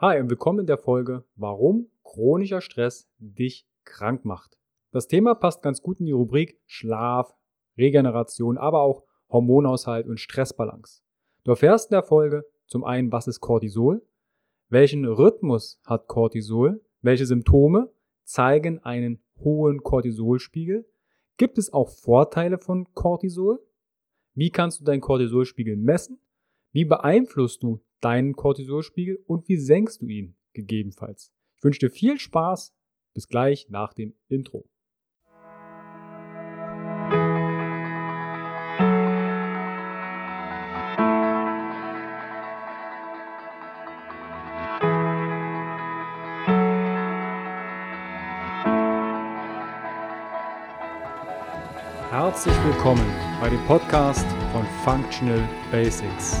Hi und willkommen in der Folge, warum chronischer Stress dich krank macht. Das Thema passt ganz gut in die Rubrik Schlaf, Regeneration, aber auch Hormonhaushalt und Stressbalance. Du erfährst in der Folge zum einen, was ist Cortisol, welchen Rhythmus hat Cortisol, welche Symptome zeigen einen hohen Cortisolspiegel, gibt es auch Vorteile von Cortisol, wie kannst du deinen Cortisolspiegel messen, wie beeinflusst du deinen Cortisolspiegel und wie senkst du ihn gegebenenfalls. Ich wünsche dir viel Spaß. Bis gleich nach dem Intro. Herzlich willkommen bei dem Podcast von Functional Basics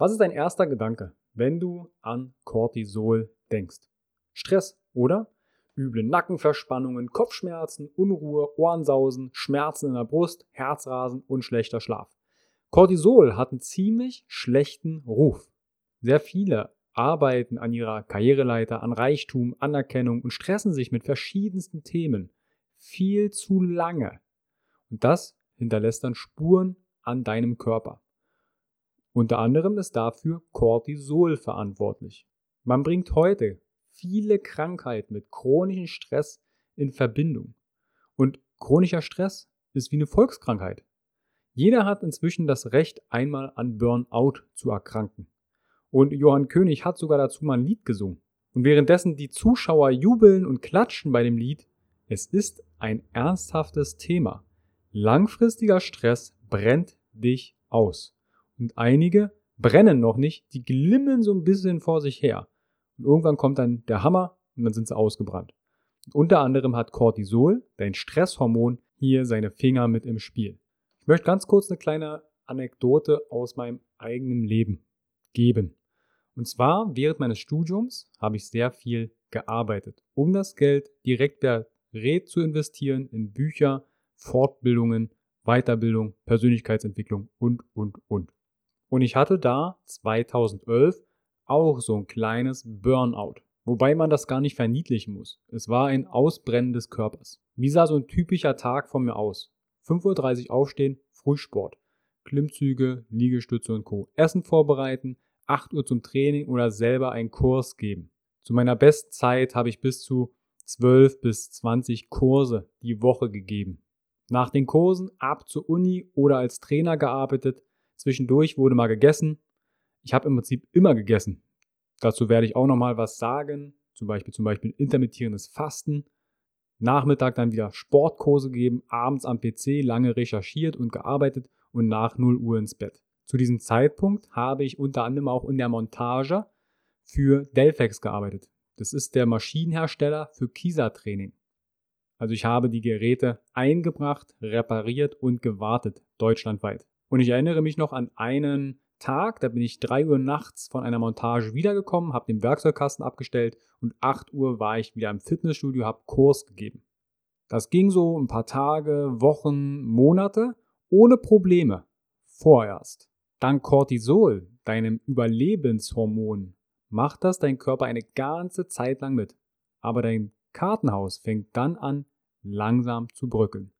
Was ist dein erster Gedanke, wenn du an Cortisol denkst? Stress, oder? Üble Nackenverspannungen, Kopfschmerzen, Unruhe, Ohrensausen, Schmerzen in der Brust, Herzrasen und schlechter Schlaf. Cortisol hat einen ziemlich schlechten Ruf. Sehr viele arbeiten an ihrer Karriereleiter, an Reichtum, Anerkennung und stressen sich mit verschiedensten Themen viel zu lange. Und das hinterlässt dann Spuren an deinem Körper. Unter anderem ist dafür Cortisol verantwortlich. Man bringt heute viele Krankheiten mit chronischem Stress in Verbindung. Und chronischer Stress ist wie eine Volkskrankheit. Jeder hat inzwischen das Recht, einmal an Burnout zu erkranken. Und Johann König hat sogar dazu mal ein Lied gesungen. Und währenddessen die Zuschauer jubeln und klatschen bei dem Lied, es ist ein ernsthaftes Thema. Langfristiger Stress brennt dich aus. Und einige brennen noch nicht, die glimmen so ein bisschen vor sich her. Und irgendwann kommt dann der Hammer und dann sind sie ausgebrannt. Und unter anderem hat Cortisol, dein Stresshormon, hier seine Finger mit im Spiel. Ich möchte ganz kurz eine kleine Anekdote aus meinem eigenen Leben geben. Und zwar während meines Studiums habe ich sehr viel gearbeitet, um das Geld direkt per Red zu investieren in Bücher, Fortbildungen, Weiterbildung, Persönlichkeitsentwicklung und, und, und. Und ich hatte da 2011 auch so ein kleines Burnout. Wobei man das gar nicht verniedlichen muss. Es war ein Ausbrennen des Körpers. Wie sah so ein typischer Tag von mir aus? 5.30 Uhr aufstehen, Frühsport. Klimmzüge, Liegestütze und Co. Essen vorbereiten, 8 Uhr zum Training oder selber einen Kurs geben. Zu meiner besten Zeit habe ich bis zu 12 bis 20 Kurse die Woche gegeben. Nach den Kursen ab zur Uni oder als Trainer gearbeitet, Zwischendurch wurde mal gegessen. Ich habe im Prinzip immer gegessen. Dazu werde ich auch nochmal was sagen. Zum Beispiel, zum Beispiel intermittierendes Fasten. Nachmittag dann wieder Sportkurse geben, abends am PC lange recherchiert und gearbeitet und nach 0 Uhr ins Bett. Zu diesem Zeitpunkt habe ich unter anderem auch in der Montage für Delphex gearbeitet. Das ist der Maschinenhersteller für Kisa-Training. Also ich habe die Geräte eingebracht, repariert und gewartet, deutschlandweit. Und ich erinnere mich noch an einen Tag, da bin ich 3 Uhr nachts von einer Montage wiedergekommen, habe den Werkzeugkasten abgestellt und 8 Uhr war ich wieder im Fitnessstudio, habe Kurs gegeben. Das ging so ein paar Tage, Wochen, Monate ohne Probleme. Vorerst. Dank Cortisol, deinem Überlebenshormon, macht das dein Körper eine ganze Zeit lang mit. Aber dein Kartenhaus fängt dann an, langsam zu bröckeln.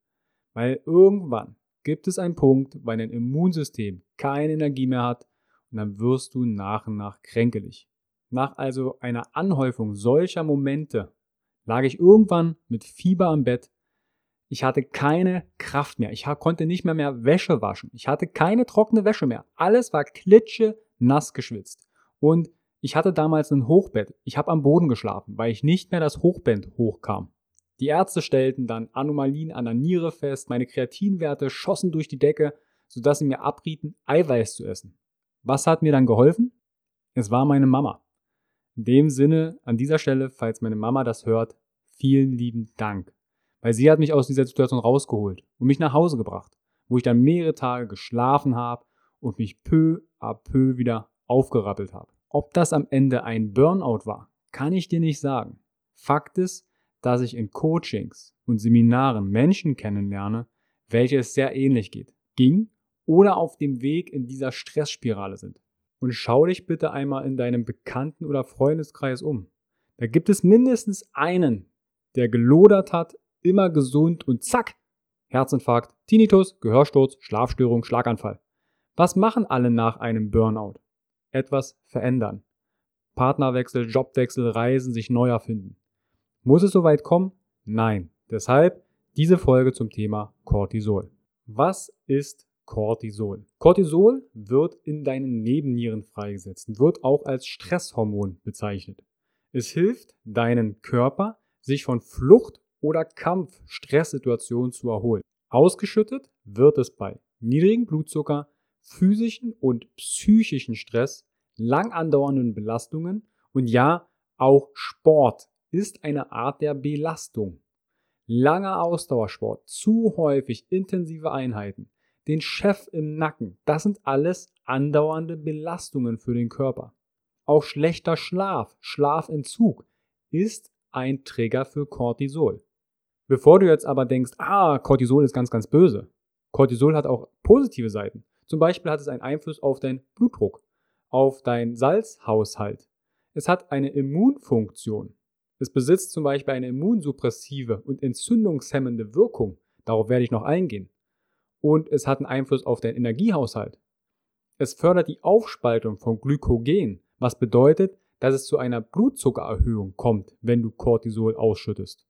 Weil irgendwann gibt es einen Punkt, wo dein Immunsystem keine Energie mehr hat und dann wirst du nach und nach kränkelig. Nach also einer Anhäufung solcher Momente lag ich irgendwann mit Fieber am Bett. Ich hatte keine Kraft mehr. Ich konnte nicht mehr mehr Wäsche waschen. Ich hatte keine trockene Wäsche mehr. Alles war klitsche nass geschwitzt. Und ich hatte damals ein Hochbett. Ich habe am Boden geschlafen, weil ich nicht mehr das Hochbett hochkam. Die Ärzte stellten dann Anomalien an der Niere fest, meine Kreatinwerte schossen durch die Decke, sodass sie mir abrieten, Eiweiß zu essen. Was hat mir dann geholfen? Es war meine Mama. In dem Sinne, an dieser Stelle, falls meine Mama das hört, vielen lieben Dank. Weil sie hat mich aus dieser Situation rausgeholt und mich nach Hause gebracht, wo ich dann mehrere Tage geschlafen habe und mich peu à peu wieder aufgerappelt habe. Ob das am Ende ein Burnout war, kann ich dir nicht sagen. Fakt ist, dass ich in Coachings und Seminaren Menschen kennenlerne, welche es sehr ähnlich geht, ging oder auf dem Weg in dieser Stressspirale sind. Und schau dich bitte einmal in deinem Bekannten- oder Freundeskreis um. Da gibt es mindestens einen, der gelodert hat, immer gesund und zack, Herzinfarkt, Tinnitus, Gehörsturz, Schlafstörung, Schlaganfall. Was machen alle nach einem Burnout? Etwas verändern. Partnerwechsel, Jobwechsel, Reisen, sich neu erfinden. Muss es soweit kommen? Nein. Deshalb diese Folge zum Thema Cortisol. Was ist Cortisol? Cortisol wird in deinen Nebennieren freigesetzt und wird auch als Stresshormon bezeichnet. Es hilft deinen Körper, sich von Flucht- oder Kampf-Stresssituationen zu erholen. Ausgeschüttet wird es bei niedrigem Blutzucker, physischen und psychischen Stress, lang andauernden Belastungen und ja, auch Sport ist eine Art der Belastung. Langer Ausdauersport, zu häufig intensive Einheiten, den Chef im Nacken, das sind alles andauernde Belastungen für den Körper. Auch schlechter Schlaf, Schlafentzug ist ein Trigger für Cortisol. Bevor du jetzt aber denkst, ah, Cortisol ist ganz, ganz böse. Cortisol hat auch positive Seiten. Zum Beispiel hat es einen Einfluss auf deinen Blutdruck, auf deinen Salzhaushalt. Es hat eine Immunfunktion. Es besitzt zum Beispiel eine immunsuppressive und entzündungshemmende Wirkung. Darauf werde ich noch eingehen. Und es hat einen Einfluss auf deinen Energiehaushalt. Es fördert die Aufspaltung von Glykogen, was bedeutet, dass es zu einer Blutzuckererhöhung kommt, wenn du Cortisol ausschüttest.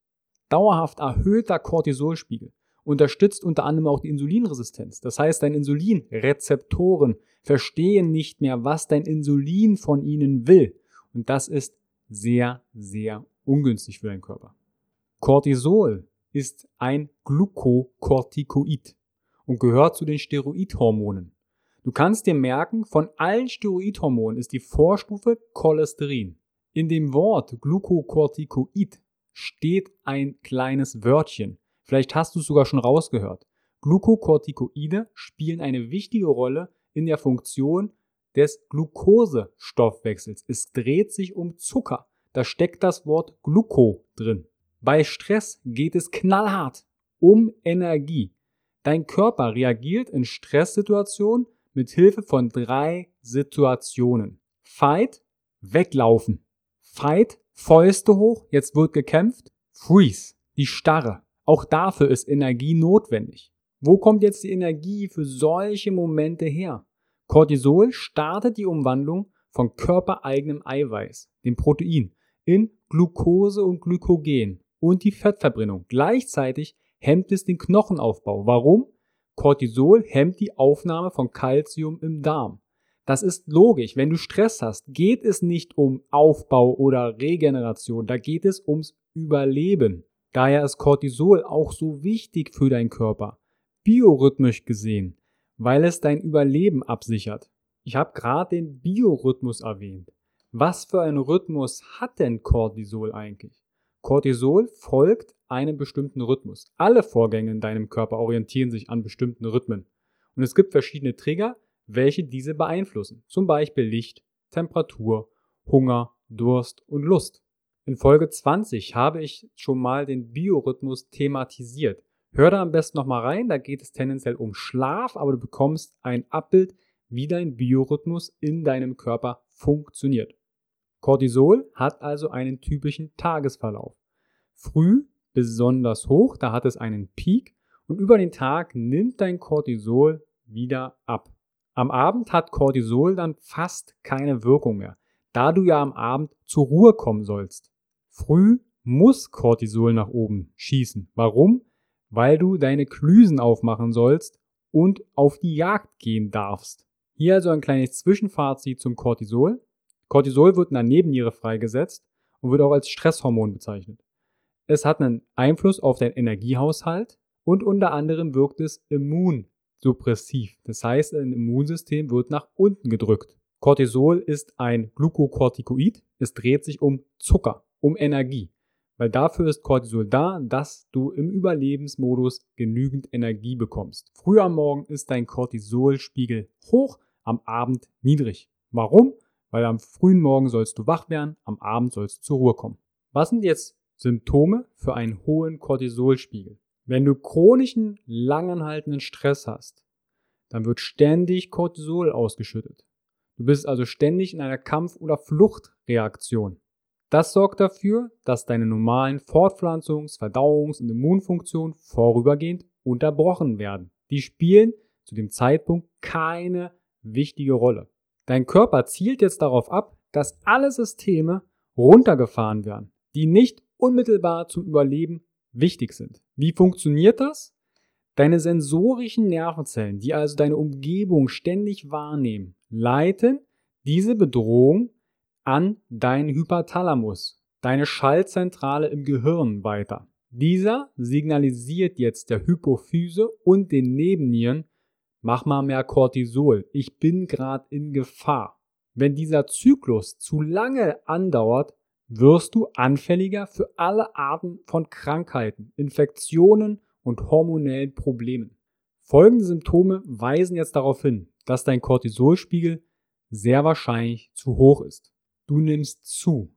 Dauerhaft erhöhter Cortisolspiegel unterstützt unter anderem auch die Insulinresistenz. Das heißt, deine Insulinrezeptoren verstehen nicht mehr, was dein Insulin von ihnen will. Und das ist sehr, sehr ungünstig für deinen Körper. Cortisol ist ein Glukokortikoid und gehört zu den Steroidhormonen. Du kannst dir merken, von allen Steroidhormonen ist die Vorstufe Cholesterin. In dem Wort Glukokortikoid steht ein kleines Wörtchen. Vielleicht hast du es sogar schon rausgehört. Glukokortikoide spielen eine wichtige Rolle in der Funktion des Glukosestoffwechsels. Es dreht sich um Zucker. Da steckt das Wort Gluko drin. Bei Stress geht es knallhart um Energie. Dein Körper reagiert in Stresssituationen mit Hilfe von drei Situationen. Fight, weglaufen. Fight, Fäuste hoch, jetzt wird gekämpft. Freeze, die Starre. Auch dafür ist Energie notwendig. Wo kommt jetzt die Energie für solche Momente her? Cortisol startet die Umwandlung von körpereigenem Eiweiß, dem Protein, in Glucose und Glykogen und die Fettverbrennung. Gleichzeitig hemmt es den Knochenaufbau. Warum? Cortisol hemmt die Aufnahme von Kalzium im Darm. Das ist logisch. Wenn du Stress hast, geht es nicht um Aufbau oder Regeneration, da geht es ums Überleben. Daher ist Cortisol auch so wichtig für deinen Körper, biorhythmisch gesehen, weil es dein Überleben absichert. Ich habe gerade den Biorhythmus erwähnt. Was für einen Rhythmus hat denn Cortisol eigentlich? Cortisol folgt einem bestimmten Rhythmus. Alle Vorgänge in deinem Körper orientieren sich an bestimmten Rhythmen. Und es gibt verschiedene Trigger, welche diese beeinflussen. Zum Beispiel Licht, Temperatur, Hunger, Durst und Lust. In Folge 20 habe ich schon mal den Biorhythmus thematisiert. Hör da am besten nochmal rein, da geht es tendenziell um Schlaf, aber du bekommst ein Abbild, wie dein Biorhythmus in deinem Körper funktioniert. Cortisol hat also einen typischen Tagesverlauf. Früh besonders hoch, da hat es einen Peak und über den Tag nimmt dein Cortisol wieder ab. Am Abend hat Cortisol dann fast keine Wirkung mehr, da du ja am Abend zur Ruhe kommen sollst. Früh muss Cortisol nach oben schießen. Warum? Weil du deine Klüsen aufmachen sollst und auf die Jagd gehen darfst. Hier also ein kleines Zwischenfazit zum Cortisol. Cortisol wird in der Nebenniere freigesetzt und wird auch als Stresshormon bezeichnet. Es hat einen Einfluss auf deinen Energiehaushalt und unter anderem wirkt es immun suppressiv. Das heißt, ein Immunsystem wird nach unten gedrückt. Cortisol ist ein Glukokortikoid. Es dreht sich um Zucker, um Energie. Weil dafür ist Cortisol da, dass du im Überlebensmodus genügend Energie bekommst. Früh am Morgen ist dein Cortisolspiegel hoch, am Abend niedrig. Warum? Weil am frühen Morgen sollst du wach werden, am Abend sollst du zur Ruhe kommen. Was sind jetzt Symptome für einen hohen Cortisolspiegel? Wenn du chronischen, langanhaltenden Stress hast, dann wird ständig Cortisol ausgeschüttet. Du bist also ständig in einer Kampf- oder Fluchtreaktion. Das sorgt dafür, dass deine normalen Fortpflanzungs-, Verdauungs- und Immunfunktionen vorübergehend unterbrochen werden. Die spielen zu dem Zeitpunkt keine wichtige Rolle. Dein Körper zielt jetzt darauf ab, dass alle Systeme runtergefahren werden, die nicht unmittelbar zum Überleben wichtig sind. Wie funktioniert das? Deine sensorischen Nervenzellen, die also deine Umgebung ständig wahrnehmen, leiten diese Bedrohung an deinen Hypothalamus, deine Schaltzentrale im Gehirn weiter. Dieser signalisiert jetzt der Hypophyse und den Nebennieren, mach mal mehr Cortisol, ich bin gerade in Gefahr. Wenn dieser Zyklus zu lange andauert, wirst du anfälliger für alle Arten von Krankheiten, Infektionen und hormonellen Problemen. Folgende Symptome weisen jetzt darauf hin, dass dein Cortisolspiegel sehr wahrscheinlich zu hoch ist. Du nimmst zu.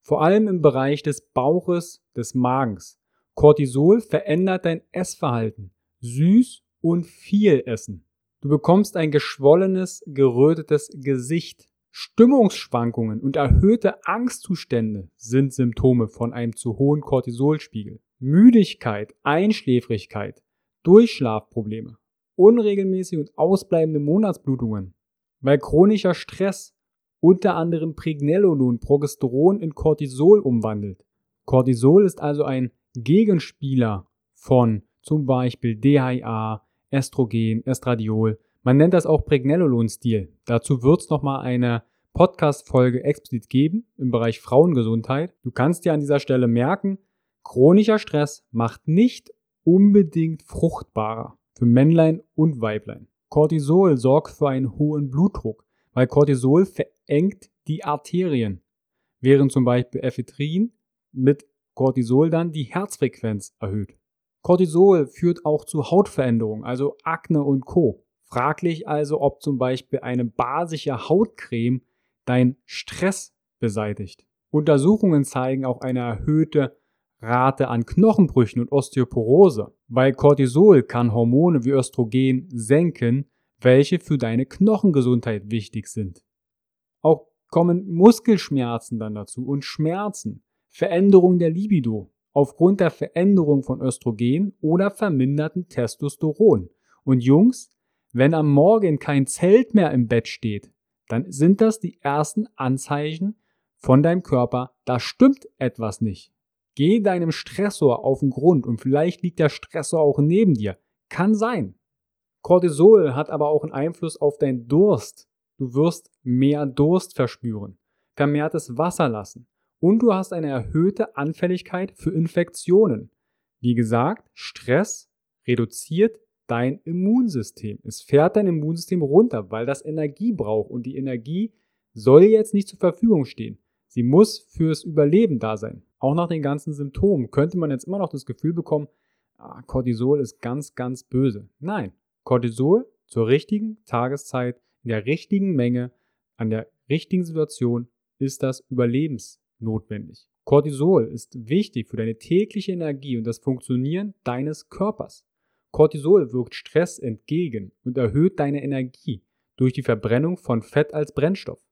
Vor allem im Bereich des Bauches, des Magens. Cortisol verändert dein Essverhalten. Süß und viel essen. Du bekommst ein geschwollenes, gerötetes Gesicht. Stimmungsschwankungen und erhöhte Angstzustände sind Symptome von einem zu hohen Cortisolspiegel. Müdigkeit, Einschläfrigkeit, Durchschlafprobleme, unregelmäßige und ausbleibende Monatsblutungen, weil chronischer Stress unter anderem Pregnenolon Progesteron in Cortisol umwandelt. Cortisol ist also ein Gegenspieler von zum Beispiel DHA, Estrogen, Estradiol. Man nennt das auch Pregnenolon-Stil. Dazu wird es nochmal eine Podcast-Folge explizit geben im Bereich Frauengesundheit. Du kannst dir an dieser Stelle merken, chronischer Stress macht nicht unbedingt fruchtbarer für Männlein und Weiblein. Cortisol sorgt für einen hohen Blutdruck, weil Cortisol verengt die Arterien, während zum Beispiel Ephedrin mit Cortisol dann die Herzfrequenz erhöht. Cortisol führt auch zu Hautveränderungen, also Akne und Co. Fraglich also, ob zum Beispiel eine basische Hautcreme dein Stress beseitigt. Untersuchungen zeigen auch eine erhöhte Rate an Knochenbrüchen und Osteoporose, weil Cortisol kann Hormone wie Östrogen senken, welche für deine Knochengesundheit wichtig sind. Auch kommen Muskelschmerzen dann dazu und Schmerzen, Veränderung der Libido aufgrund der Veränderung von Östrogen oder verminderten Testosteron. Und Jungs, wenn am Morgen kein Zelt mehr im Bett steht, dann sind das die ersten Anzeichen von deinem Körper, da stimmt etwas nicht. Geh deinem Stressor auf den Grund und vielleicht liegt der Stressor auch neben dir. Kann sein. Cortisol hat aber auch einen Einfluss auf deinen Durst. Du wirst mehr Durst verspüren, vermehrtes Wasser lassen und du hast eine erhöhte Anfälligkeit für Infektionen. Wie gesagt, Stress reduziert dein Immunsystem. Es fährt dein Immunsystem runter, weil das Energie braucht und die Energie soll jetzt nicht zur Verfügung stehen. Sie muss fürs Überleben da sein. Auch nach den ganzen Symptomen könnte man jetzt immer noch das Gefühl bekommen, ah, Cortisol ist ganz, ganz böse. Nein, Cortisol zur richtigen Tageszeit, in der richtigen Menge, an der richtigen Situation ist das überlebensnotwendig. Cortisol ist wichtig für deine tägliche Energie und das Funktionieren deines Körpers. Cortisol wirkt Stress entgegen und erhöht deine Energie durch die Verbrennung von Fett als Brennstoff.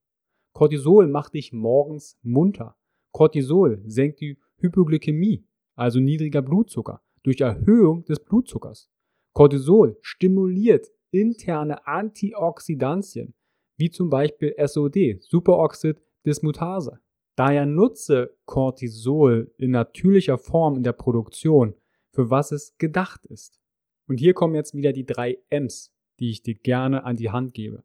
Cortisol macht dich morgens munter. Cortisol senkt die Hypoglykämie, also niedriger Blutzucker, durch Erhöhung des Blutzuckers. Cortisol stimuliert interne Antioxidantien, wie zum Beispiel SOD, Superoxid Dismutase. Daher nutze Cortisol in natürlicher Form in der Produktion, für was es gedacht ist. Und hier kommen jetzt wieder die drei M's, die ich dir gerne an die Hand gebe.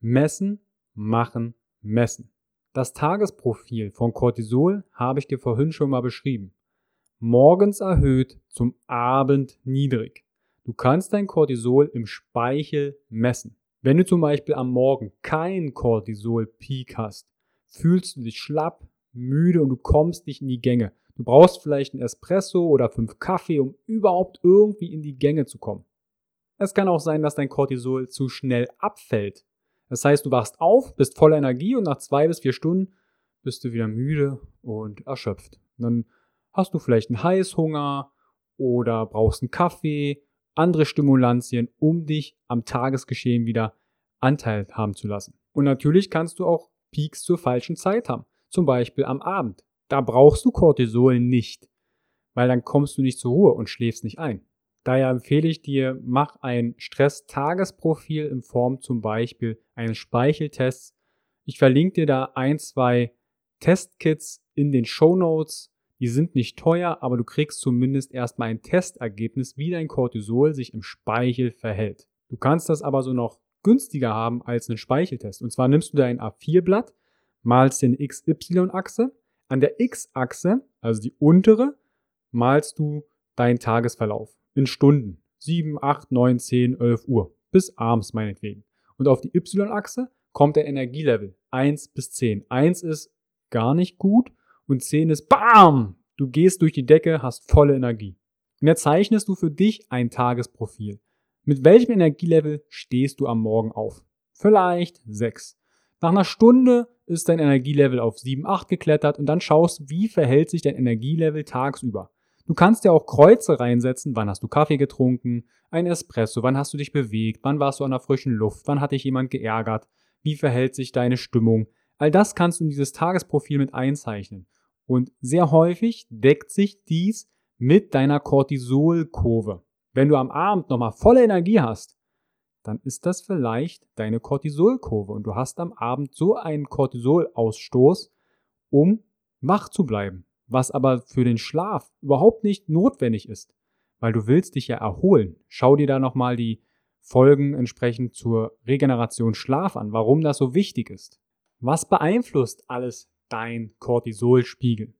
Messen, machen, messen. Das Tagesprofil von Cortisol habe ich dir vorhin schon mal beschrieben. Morgens erhöht, zum Abend niedrig. Du kannst dein Cortisol im Speichel messen. Wenn du zum Beispiel am Morgen keinen Cortisol-Peak hast, fühlst du dich schlapp, müde und du kommst nicht in die Gänge. Du brauchst vielleicht einen Espresso oder fünf Kaffee, um überhaupt irgendwie in die Gänge zu kommen. Es kann auch sein, dass dein Cortisol zu schnell abfällt. Das heißt, du wachst auf, bist voller Energie und nach zwei bis vier Stunden bist du wieder müde und erschöpft. Und dann hast du vielleicht einen Heißhunger oder brauchst einen Kaffee, andere Stimulantien, um dich am Tagesgeschehen wieder Anteil haben zu lassen. Und natürlich kannst du auch Peaks zur falschen Zeit haben. Zum Beispiel am Abend. Da brauchst du Cortisol nicht, weil dann kommst du nicht zur Ruhe und schläfst nicht ein. Daher empfehle ich dir, mach ein Stress-Tagesprofil in Form zum Beispiel eines Speicheltests. Ich verlinke dir da ein, zwei Testkits in den Show Notes. Die sind nicht teuer, aber du kriegst zumindest erstmal ein Testergebnis, wie dein Cortisol sich im Speichel verhält. Du kannst das aber so noch günstiger haben als einen Speicheltest. Und zwar nimmst du dein A4-Blatt, malst den XY-Achse. An der X-Achse, also die untere, malst du deinen Tagesverlauf in Stunden. 7, 8, 9, 10, 11 Uhr. Bis abends meinetwegen. Und auf die Y-Achse kommt der Energielevel. 1 bis 10. 1 ist gar nicht gut und 10 ist BAM! Du gehst durch die Decke, hast volle Energie. Und jetzt zeichnest du für dich ein Tagesprofil. Mit welchem Energielevel stehst du am Morgen auf? Vielleicht 6. Nach einer Stunde ist dein Energielevel auf 7, 8 geklettert und dann schaust, wie verhält sich dein Energielevel tagsüber. Du kannst ja auch Kreuze reinsetzen, wann hast du Kaffee getrunken, ein Espresso, wann hast du dich bewegt, wann warst du an der frischen Luft, wann hat dich jemand geärgert, wie verhält sich deine Stimmung, All das kannst du in dieses Tagesprofil mit einzeichnen. Und sehr häufig deckt sich dies mit deiner Cortisolkurve. Wenn du am Abend nochmal volle Energie hast, dann ist das vielleicht deine Cortisolkurve und du hast am Abend so einen Cortisolausstoß, um wach zu bleiben, was aber für den Schlaf überhaupt nicht notwendig ist, weil du willst dich ja erholen. Schau dir da nochmal die Folgen entsprechend zur Regeneration Schlaf an, warum das so wichtig ist. Was beeinflusst alles dein Cortisolspiegel?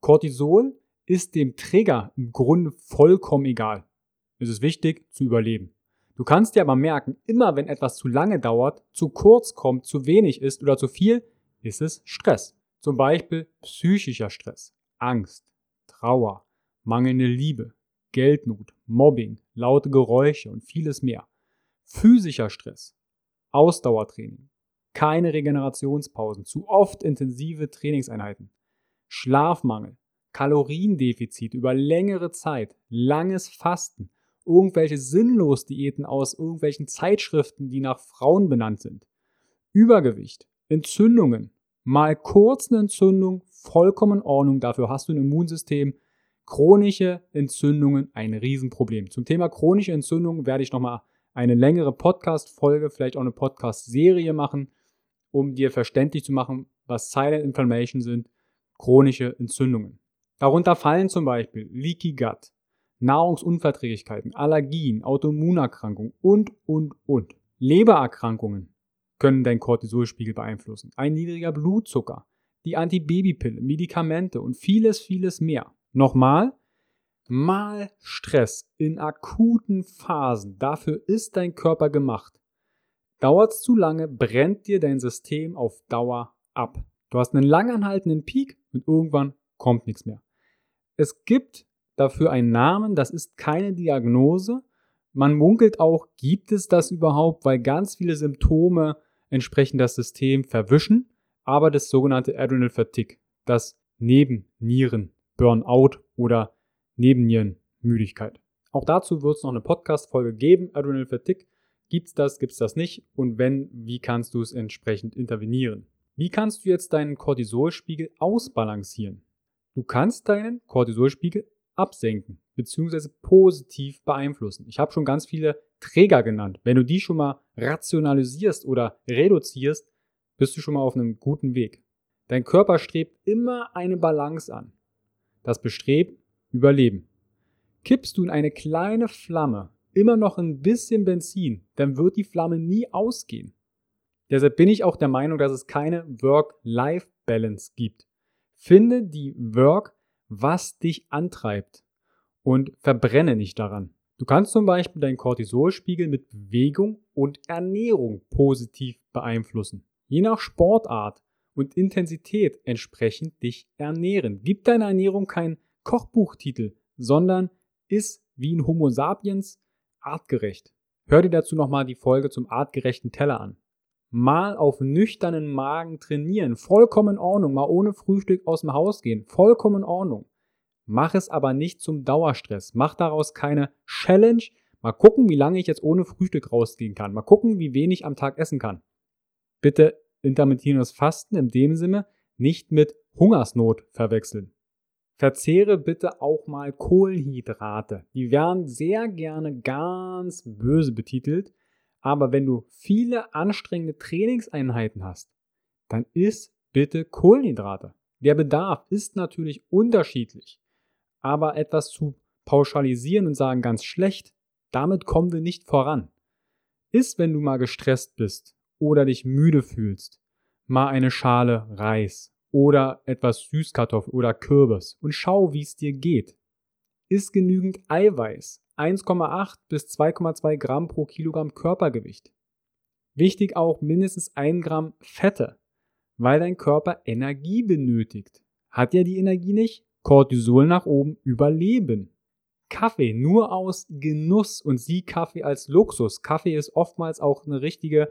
Cortisol ist dem Trigger im Grunde vollkommen egal. Es ist wichtig zu überleben. Du kannst dir aber merken, immer wenn etwas zu lange dauert, zu kurz kommt, zu wenig ist oder zu viel, ist es Stress. Zum Beispiel psychischer Stress, Angst, Trauer, mangelnde Liebe, Geldnot, Mobbing, laute Geräusche und vieles mehr. Physischer Stress, Ausdauertraining, keine Regenerationspausen, zu oft intensive Trainingseinheiten, Schlafmangel, Kaloriendefizit über längere Zeit, langes Fasten, irgendwelche sinnlos Diäten aus irgendwelchen Zeitschriften, die nach Frauen benannt sind, Übergewicht, Entzündungen, mal kurz eine Entzündung, vollkommen in Ordnung, dafür hast du ein Immunsystem, chronische Entzündungen ein Riesenproblem. Zum Thema chronische Entzündungen werde ich nochmal eine längere Podcast-Folge, vielleicht auch eine Podcast-Serie machen um dir verständlich zu machen, was Silent Inflammation sind, chronische Entzündungen. Darunter fallen zum Beispiel Leaky Gut, Nahrungsunverträglichkeiten, Allergien, Autoimmunerkrankungen und, und, und. Lebererkrankungen können deinen Cortisolspiegel beeinflussen. Ein niedriger Blutzucker, die Antibabypille, Medikamente und vieles, vieles mehr. Nochmal, mal Stress in akuten Phasen. Dafür ist dein Körper gemacht. Dauert es zu lange, brennt dir dein System auf Dauer ab. Du hast einen langanhaltenden Peak und irgendwann kommt nichts mehr. Es gibt dafür einen Namen, das ist keine Diagnose. Man munkelt auch, gibt es das überhaupt, weil ganz viele Symptome entsprechend das System verwischen, aber das sogenannte Adrenal Fatigue, das Nebennieren, Burnout oder Nebennierenmüdigkeit. Auch dazu wird es noch eine Podcast-Folge geben, Adrenal Fatigue. Gibt's das, gibt's das nicht? Und wenn, wie kannst du es entsprechend intervenieren? Wie kannst du jetzt deinen Cortisolspiegel ausbalancieren? Du kannst deinen Cortisolspiegel absenken bzw. positiv beeinflussen. Ich habe schon ganz viele Träger genannt. Wenn du die schon mal rationalisierst oder reduzierst, bist du schon mal auf einem guten Weg. Dein Körper strebt immer eine Balance an. Das Bestreben, Überleben. Kippst du in eine kleine Flamme immer noch ein bisschen Benzin, dann wird die Flamme nie ausgehen. Deshalb bin ich auch der Meinung, dass es keine Work-Life-Balance gibt. Finde die Work, was dich antreibt und verbrenne nicht daran. Du kannst zum Beispiel deinen Cortisolspiegel mit Bewegung und Ernährung positiv beeinflussen. Je nach Sportart und Intensität entsprechend dich ernähren. Gib deiner Ernährung keinen Kochbuchtitel, sondern iss wie ein Homo sapiens artgerecht. Hör dir dazu nochmal die Folge zum artgerechten Teller an. Mal auf nüchternen Magen trainieren, vollkommen in Ordnung. Mal ohne Frühstück aus dem Haus gehen, vollkommen in Ordnung. Mach es aber nicht zum Dauerstress. Mach daraus keine Challenge. Mal gucken, wie lange ich jetzt ohne Frühstück rausgehen kann. Mal gucken, wie wenig ich am Tag essen kann. Bitte intermittierendes Fasten in dem Sinne nicht mit Hungersnot verwechseln. Verzehre bitte auch mal Kohlenhydrate. Die werden sehr gerne ganz böse betitelt, aber wenn du viele anstrengende Trainingseinheiten hast, dann isst bitte Kohlenhydrate. Der Bedarf ist natürlich unterschiedlich, aber etwas zu pauschalisieren und sagen ganz schlecht, damit kommen wir nicht voran. Ist, wenn du mal gestresst bist oder dich müde fühlst, mal eine Schale Reis oder etwas Süßkartoffel oder Kürbis und schau, wie es dir geht. Ist genügend Eiweiß, 1,8 bis 2,2 Gramm pro Kilogramm Körpergewicht. Wichtig auch mindestens 1 Gramm Fette, weil dein Körper Energie benötigt. Hat er die Energie nicht? Cortisol nach oben, überleben. Kaffee nur aus Genuss und sieh Kaffee als Luxus. Kaffee ist oftmals auch eine richtige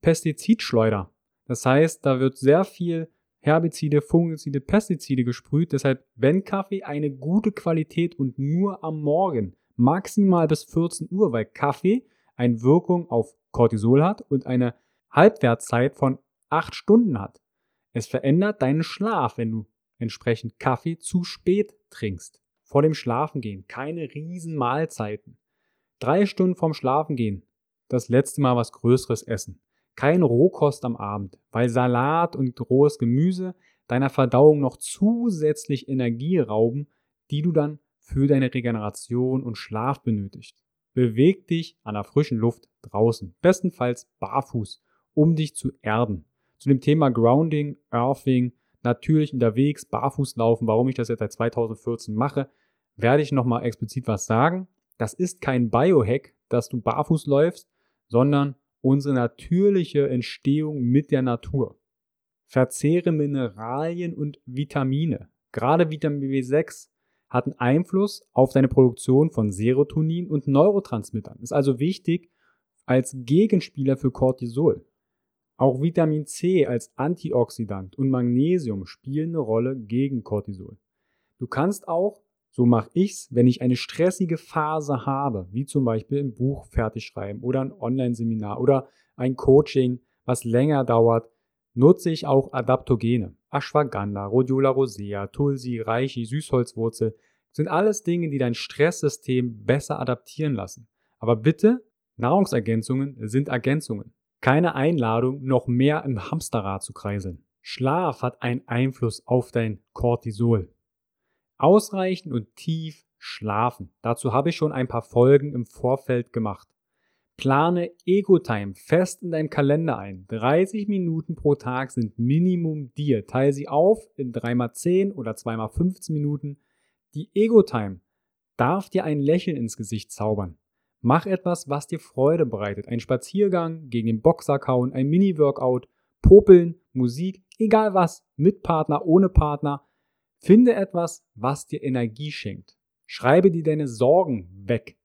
Pestizidschleuder. Das heißt, da wird sehr viel Herbizide, Fungizide, Pestizide gesprüht. Deshalb, wenn Kaffee eine gute Qualität und nur am Morgen, maximal bis 14 Uhr, weil Kaffee eine Wirkung auf Cortisol hat und eine Halbwertszeit von 8 Stunden hat. Es verändert deinen Schlaf, wenn du entsprechend Kaffee zu spät trinkst. Vor dem Schlafengehen keine riesen Mahlzeiten. Drei Stunden vorm Schlafengehen das letzte Mal was Größeres essen. Kein Rohkost am Abend, weil Salat und rohes Gemüse deiner Verdauung noch zusätzlich Energie rauben, die du dann für deine Regeneration und Schlaf benötigst. Beweg dich an der frischen Luft draußen, bestenfalls barfuß, um dich zu erden. Zu dem Thema Grounding, Earthing, natürlich unterwegs, barfuß laufen, warum ich das jetzt seit 2014 mache, werde ich nochmal explizit was sagen. Das ist kein Biohack, dass du barfuß läufst, sondern unsere natürliche Entstehung mit der Natur. Verzehre Mineralien und Vitamine. Gerade Vitamin B6 hat einen Einfluss auf deine Produktion von Serotonin und Neurotransmittern. Ist also wichtig als Gegenspieler für Cortisol. Auch Vitamin C als Antioxidant und Magnesium spielen eine Rolle gegen Cortisol. Du kannst auch so mache ich's, wenn ich eine stressige Phase habe, wie zum Beispiel ein Buch fertig schreiben oder ein Online-Seminar oder ein Coaching, was länger dauert, nutze ich auch Adaptogene. Ashwagandha, Rhodiola rosea, Tulsi, Reishi, Süßholzwurzel sind alles Dinge, die dein Stresssystem besser adaptieren lassen. Aber bitte, Nahrungsergänzungen sind Ergänzungen. Keine Einladung, noch mehr im Hamsterrad zu kreiseln. Schlaf hat einen Einfluss auf dein Cortisol. Ausreichend und tief schlafen. Dazu habe ich schon ein paar Folgen im Vorfeld gemacht. Plane Ego-Time fest in deinen Kalender ein. 30 Minuten pro Tag sind Minimum dir. Teile sie auf in 3x10 oder 2x15 Minuten. Die Ego-Time darf dir ein Lächeln ins Gesicht zaubern. Mach etwas, was dir Freude bereitet. Ein Spaziergang, gegen den Boxer kauen, ein Mini-Workout, Popeln, Musik, egal was, mit Partner, ohne Partner. Finde etwas, was dir Energie schenkt. Schreibe dir deine Sorgen weg.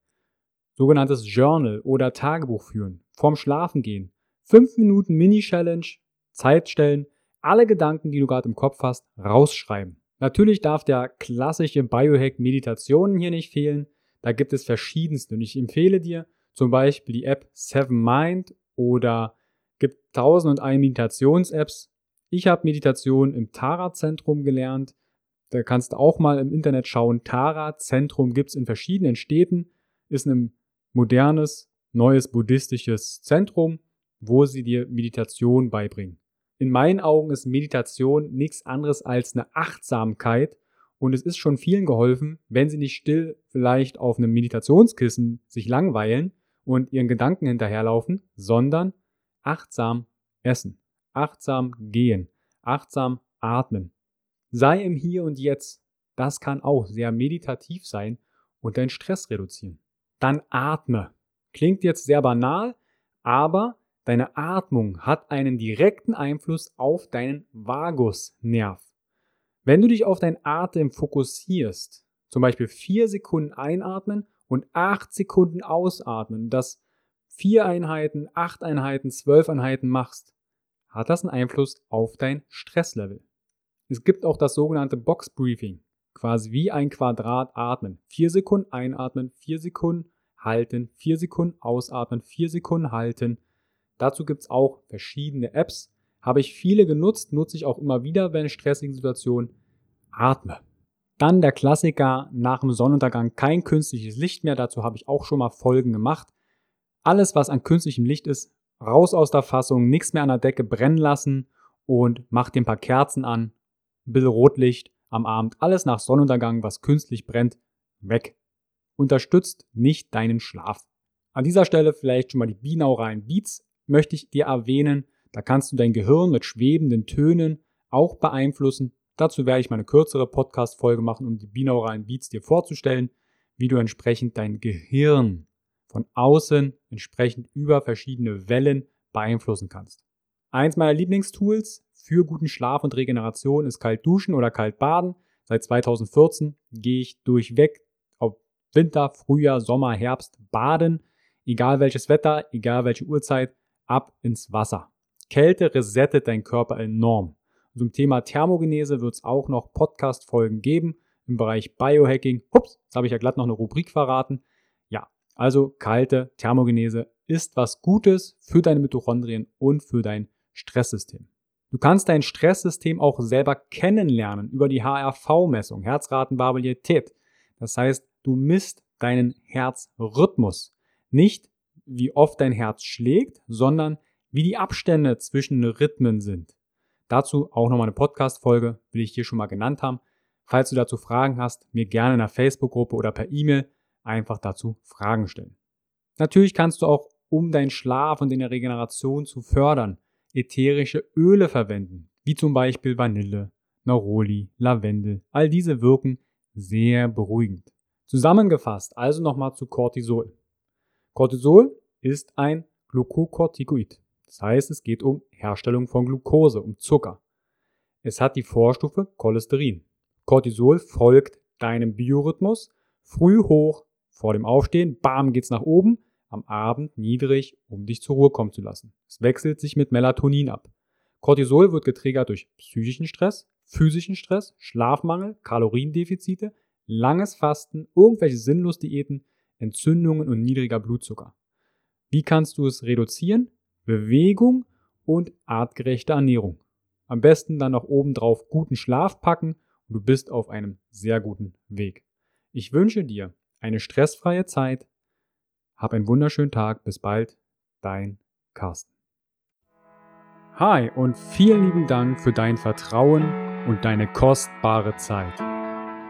Sogenanntes Journal oder Tagebuch führen. Vorm Schlafen gehen. Fünf Minuten Mini-Challenge, Zeit stellen, alle Gedanken, die du gerade im Kopf hast, rausschreiben. Natürlich darf der klassische Biohack Meditationen hier nicht fehlen. Da gibt es verschiedenste und ich empfehle dir zum Beispiel die App Seven Mind oder gibt tausend und ein Meditations-Apps. Ich habe Meditation im Tara-Zentrum gelernt. Da kannst du auch mal im Internet schauen. Tara Zentrum gibt es in verschiedenen Städten. Ist ein modernes, neues buddhistisches Zentrum, wo sie dir Meditation beibringen. In meinen Augen ist Meditation nichts anderes als eine Achtsamkeit und es ist schon vielen geholfen, wenn sie nicht still vielleicht auf einem Meditationskissen sich langweilen und ihren Gedanken hinterherlaufen, sondern achtsam essen, achtsam gehen, achtsam atmen. Sei im Hier und Jetzt. Das kann auch sehr meditativ sein und deinen Stress reduzieren. Dann atme. Klingt jetzt sehr banal, aber deine Atmung hat einen direkten Einfluss auf deinen Vagusnerv. Wenn du dich auf deinen Atem fokussierst, zum Beispiel vier Sekunden einatmen und acht Sekunden ausatmen, das vier Einheiten, acht Einheiten, zwölf Einheiten machst, hat das einen Einfluss auf dein Stresslevel. Es gibt auch das sogenannte Box Briefing, quasi wie ein Quadrat atmen. Vier Sekunden einatmen, vier Sekunden halten, vier Sekunden ausatmen, vier Sekunden halten. Dazu gibt es auch verschiedene Apps. Habe ich viele genutzt, nutze ich auch immer wieder, wenn in stressigen Situationen atme. Dann der Klassiker, nach dem Sonnenuntergang kein künstliches Licht mehr. Dazu habe ich auch schon mal Folgen gemacht. Alles, was an künstlichem Licht ist, raus aus der Fassung, nichts mehr an der Decke brennen lassen und mach dir ein paar Kerzen an, ein bisschen Rotlicht am Abend, alles nach Sonnenuntergang, was künstlich brennt, weg. Unterstützt nicht deinen Schlaf. An dieser Stelle vielleicht schon mal die binauralen Beats möchte ich dir erwähnen. Da kannst du dein Gehirn mit schwebenden Tönen auch beeinflussen. Dazu werde ich mal eine kürzere Podcast-Folge machen, um die binauralen Beats dir vorzustellen, wie du entsprechend dein Gehirn von außen entsprechend über verschiedene Wellen beeinflussen kannst. Eins meiner Lieblingstools für guten Schlaf und Regeneration ist kalt duschen oder kalt baden. Seit 2014 gehe ich durchweg Winter, Frühjahr, Sommer, Herbst baden. Egal welches Wetter, egal welche Uhrzeit, ab ins Wasser. Kälte resettet deinen Körper enorm. Zum Thema Thermogenese wird es auch noch Podcast-Folgen geben im Bereich Biohacking. Ups, jetzt habe ich ja glatt noch eine Rubrik verraten. Also kalte Thermogenese ist was Gutes für deine Mitochondrien und für dein Stresssystem. Du kannst dein Stresssystem auch selber kennenlernen über die HRV-Messung, Herzratenvariabilität. Das heißt, du misst deinen Herzrhythmus. Nicht wie oft dein Herz schlägt, sondern wie die Abstände zwischen Rhythmen sind. Dazu auch nochmal eine Podcast-Folge, will ich hier schon mal genannt haben. Falls du dazu Fragen hast, mir gerne in der Facebook-Gruppe oder per E-Mail einfach dazu Fragen stellen. Natürlich kannst du auch, um deinen Schlaf und deine Regeneration zu fördern, ätherische Öle verwenden, wie zum Beispiel Vanille, Neroli, Lavendel. All diese wirken sehr beruhigend. Zusammengefasst also nochmal zu Cortisol. Cortisol ist ein Glukokortikoid. Das heißt, es geht um Herstellung von Glucose, um Zucker. Es hat die Vorstufe Cholesterin. Cortisol folgt deinem Biorhythmus früh hoch, vor dem Aufstehen, bam, geht's nach oben, am Abend niedrig, um dich zur Ruhe kommen zu lassen. Es wechselt sich mit Melatonin ab. Cortisol wird getriggert durch psychischen Stress, physischen Stress, Schlafmangel, Kaloriendefizite, langes Fasten, irgendwelche Sinnlosdiäten, Entzündungen und niedriger Blutzucker. Wie kannst du es reduzieren? Bewegung und artgerechte Ernährung. Am besten dann noch obendrauf guten Schlaf packen und du bist auf einem sehr guten Weg. Ich wünsche dir eine stressfreie Zeit. Hab einen wunderschönen Tag. Bis bald. Dein Carsten. Hi und vielen lieben Dank für dein Vertrauen und deine kostbare Zeit.